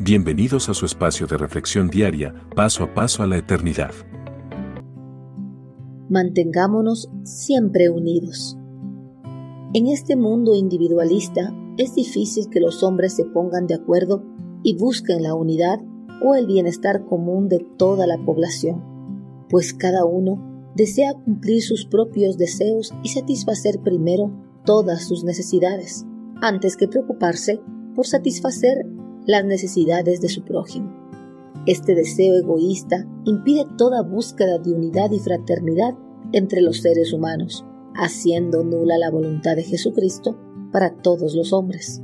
Bienvenidos a su espacio de reflexión diaria, paso a paso a la eternidad. Mantengámonos siempre unidos. En este mundo individualista es difícil que los hombres se pongan de acuerdo y busquen la unidad o el bienestar común de toda la población, pues cada uno desea cumplir sus propios deseos y satisfacer primero todas sus necesidades, antes que preocuparse por satisfacer las necesidades de su prójimo. Este deseo egoísta impide toda búsqueda de unidad y fraternidad entre los seres humanos, haciendo nula la voluntad de Jesucristo para todos los hombres.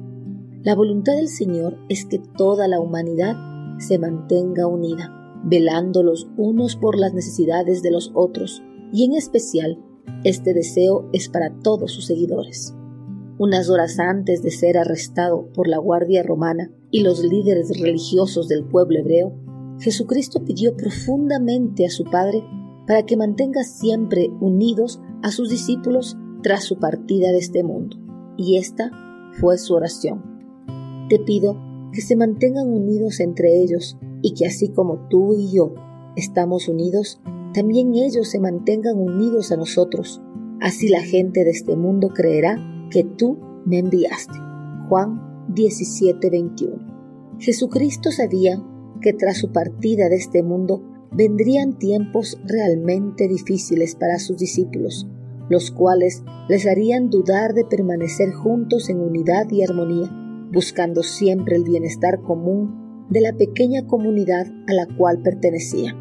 La voluntad del Señor es que toda la humanidad se mantenga unida, velando los unos por las necesidades de los otros, y en especial este deseo es para todos sus seguidores. Unas horas antes de ser arrestado por la Guardia Romana y los líderes religiosos del pueblo hebreo, Jesucristo pidió profundamente a su Padre para que mantenga siempre unidos a sus discípulos tras su partida de este mundo. Y esta fue su oración. Te pido que se mantengan unidos entre ellos y que así como tú y yo estamos unidos, también ellos se mantengan unidos a nosotros. Así la gente de este mundo creerá que tú me enviaste. Juan 17:21. Jesucristo sabía que tras su partida de este mundo vendrían tiempos realmente difíciles para sus discípulos, los cuales les harían dudar de permanecer juntos en unidad y armonía, buscando siempre el bienestar común de la pequeña comunidad a la cual pertenecía.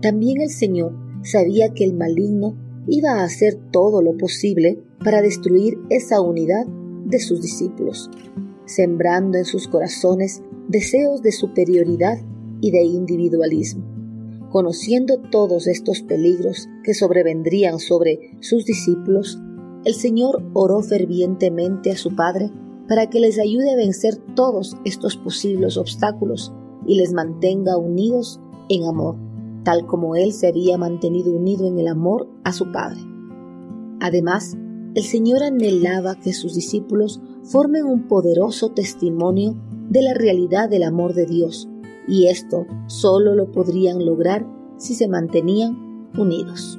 También el Señor sabía que el maligno iba a hacer todo lo posible para destruir esa unidad de sus discípulos, sembrando en sus corazones deseos de superioridad y de individualismo. Conociendo todos estos peligros que sobrevendrían sobre sus discípulos, el Señor oró fervientemente a su Padre para que les ayude a vencer todos estos posibles obstáculos y les mantenga unidos en amor, tal como Él se había mantenido unido en el amor a su Padre. Además, el Señor anhelaba que sus discípulos formen un poderoso testimonio de la realidad del amor de Dios, y esto solo lo podrían lograr si se mantenían unidos.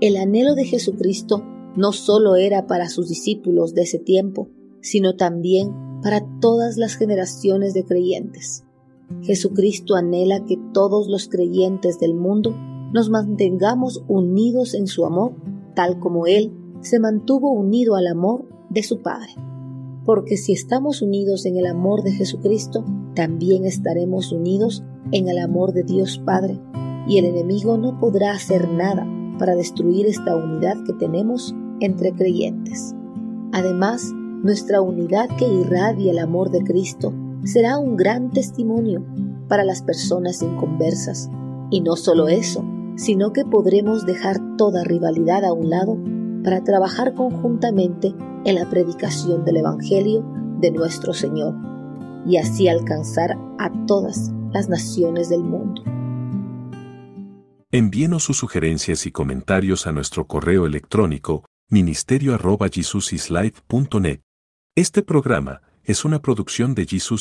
El anhelo de Jesucristo no solo era para sus discípulos de ese tiempo, sino también para todas las generaciones de creyentes. Jesucristo anhela que todos los creyentes del mundo nos mantengamos unidos en su amor, tal como Él se mantuvo unido al amor de su Padre. Porque si estamos unidos en el amor de Jesucristo, también estaremos unidos en el amor de Dios Padre, y el enemigo no podrá hacer nada para destruir esta unidad que tenemos entre creyentes. Además, nuestra unidad que irradia el amor de Cristo será un gran testimonio para las personas inconversas. Y no solo eso, sino que podremos dejar toda rivalidad a un lado para trabajar conjuntamente en la predicación del Evangelio de nuestro Señor y así alcanzar a todas las naciones del mundo. Envíenos sus sugerencias y comentarios a nuestro correo electrónico ministerio.jesusislife.net. Este programa es una producción de Jesus